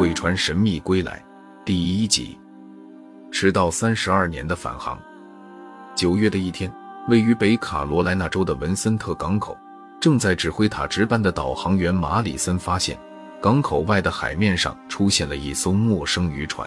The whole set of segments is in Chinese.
鬼船神秘归来第一集。迟到三十二年的返航。九月的一天，位于北卡罗来纳州的文森特港口，正在指挥塔值班的导航员马里森发现，港口外的海面上出现了一艘陌生渔船。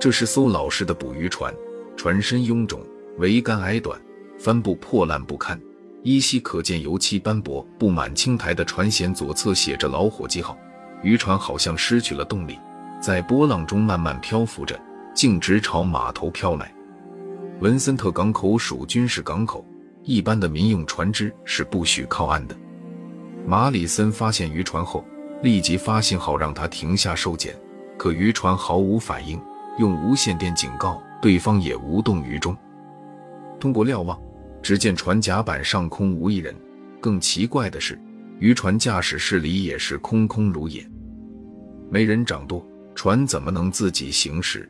这是艘老式的捕鱼船，船身臃肿，桅杆矮短，帆布破烂不堪，依稀可见油漆斑驳。布满青苔的船舷左侧写着“老伙计号”。渔船好像失去了动力，在波浪中慢慢漂浮着，径直朝码头飘来。文森特港口属军事港口，一般的民用船只是不许靠岸的。马里森发现渔船后，立即发信号让他停下受检，可渔船毫无反应，用无线电警告对方也无动于衷。通过瞭望，只见船甲板上空无一人。更奇怪的是，渔船驾驶室里也是空空如也。没人掌舵，船怎么能自己行驶？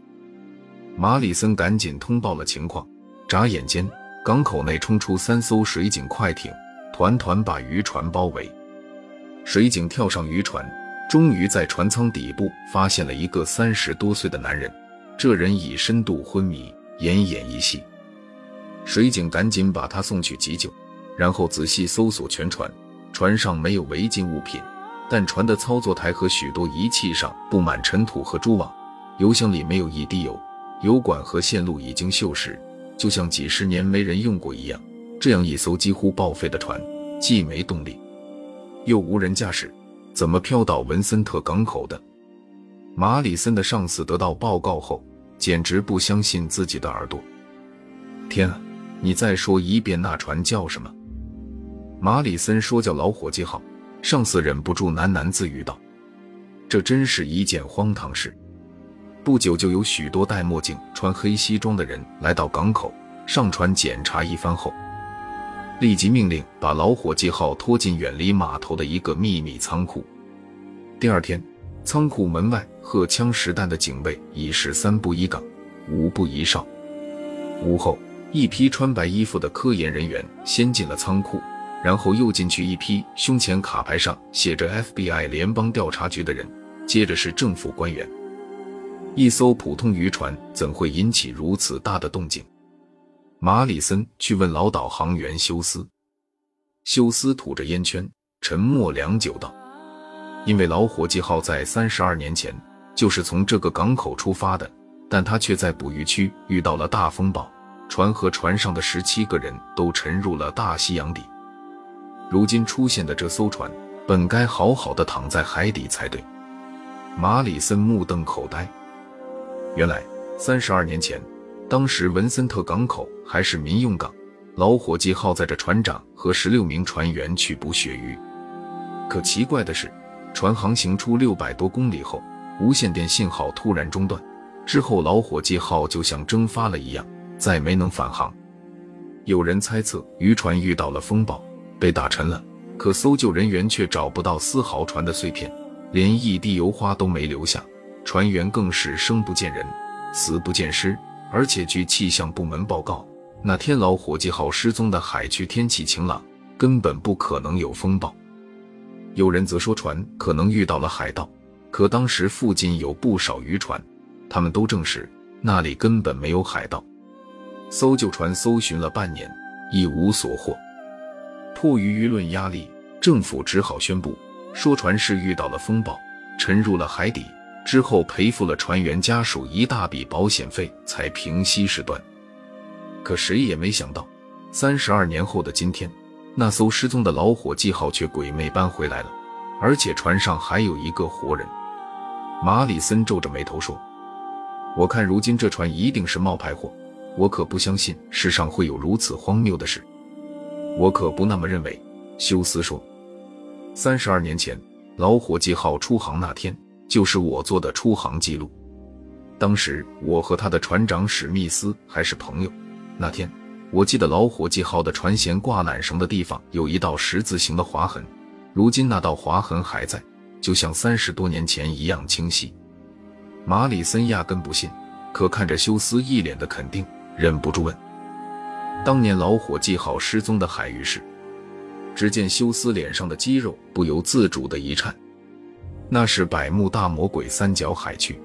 马里森赶紧通报了情况。眨眼间，港口内冲出三艘水警快艇，团团把渔船包围。水警跳上渔船，终于在船舱底部发现了一个三十多岁的男人。这人已深度昏迷，奄奄一息。水警赶紧把他送去急救，然后仔细搜索全船，船上没有违禁物品。但船的操作台和许多仪器上布满尘土和蛛网，油箱里没有一滴油，油管和线路已经锈蚀，就像几十年没人用过一样。这样一艘几乎报废的船，既没动力，又无人驾驶，怎么飘到文森特港口的？马里森的上司得到报告后，简直不相信自己的耳朵。天啊，你再说一遍，那船叫什么？马里森说叫老伙计号。上司忍不住喃喃自语道：“这真是一件荒唐事。”不久，就有许多戴墨镜、穿黑西装的人来到港口，上船检查一番后，立即命令把老伙计号拖进远离码头的一个秘密仓库。第二天，仓库门外荷枪实弹的警卫已是三步一岗，五步一哨。午后，一批穿白衣服的科研人员先进了仓库。然后又进去一批胸前卡牌上写着 FBI 联邦调查局的人，接着是政府官员。一艘普通渔船怎会引起如此大的动静？马里森去问老导航员休斯。休斯吐着烟圈，沉默良久道：“因为老伙计号在三十二年前就是从这个港口出发的，但他却在捕鱼区遇到了大风暴，船和船上的十七个人都沉入了大西洋底。”如今出现的这艘船，本该好好的躺在海底才对。马里森目瞪口呆。原来三十二年前，当时文森特港口还是民用港，老伙计号载着船长和十六名船员去捕鳕鱼。可奇怪的是，船航行出六百多公里后，无线电信号突然中断，之后老伙计号就像蒸发了一样，再没能返航。有人猜测渔船遇到了风暴。被打沉了，可搜救人员却找不到丝毫船的碎片，连一滴油花都没留下。船员更是生不见人，死不见尸。而且据气象部门报告，那天老伙计号失踪的海区天气晴朗，根本不可能有风暴。有人则说船可能遇到了海盗，可当时附近有不少渔船，他们都证实那里根本没有海盗。搜救船搜寻了半年，一无所获。迫于舆论压力，政府只好宣布说船是遇到了风暴，沉入了海底。之后赔付了船员家属一大笔保险费，才平息事端。可谁也没想到，三十二年后的今天，那艘失踪的老伙计号却鬼魅般回来了，而且船上还有一个活人。马里森皱着眉头说：“我看如今这船一定是冒牌货，我可不相信世上会有如此荒谬的事。”我可不那么认为，休斯说。三十二年前，老伙计号出航那天，就是我做的出航记录。当时我和他的船长史密斯还是朋友。那天，我记得老伙计号的船舷挂缆绳的地方有一道十字形的划痕，如今那道划痕还在，就像三十多年前一样清晰。马里森压根不信，可看着休斯一脸的肯定，忍不住问。当年老伙计号失踪的海域时？只见休斯脸上的肌肉不由自主的一颤。那是百慕大魔鬼三角海区。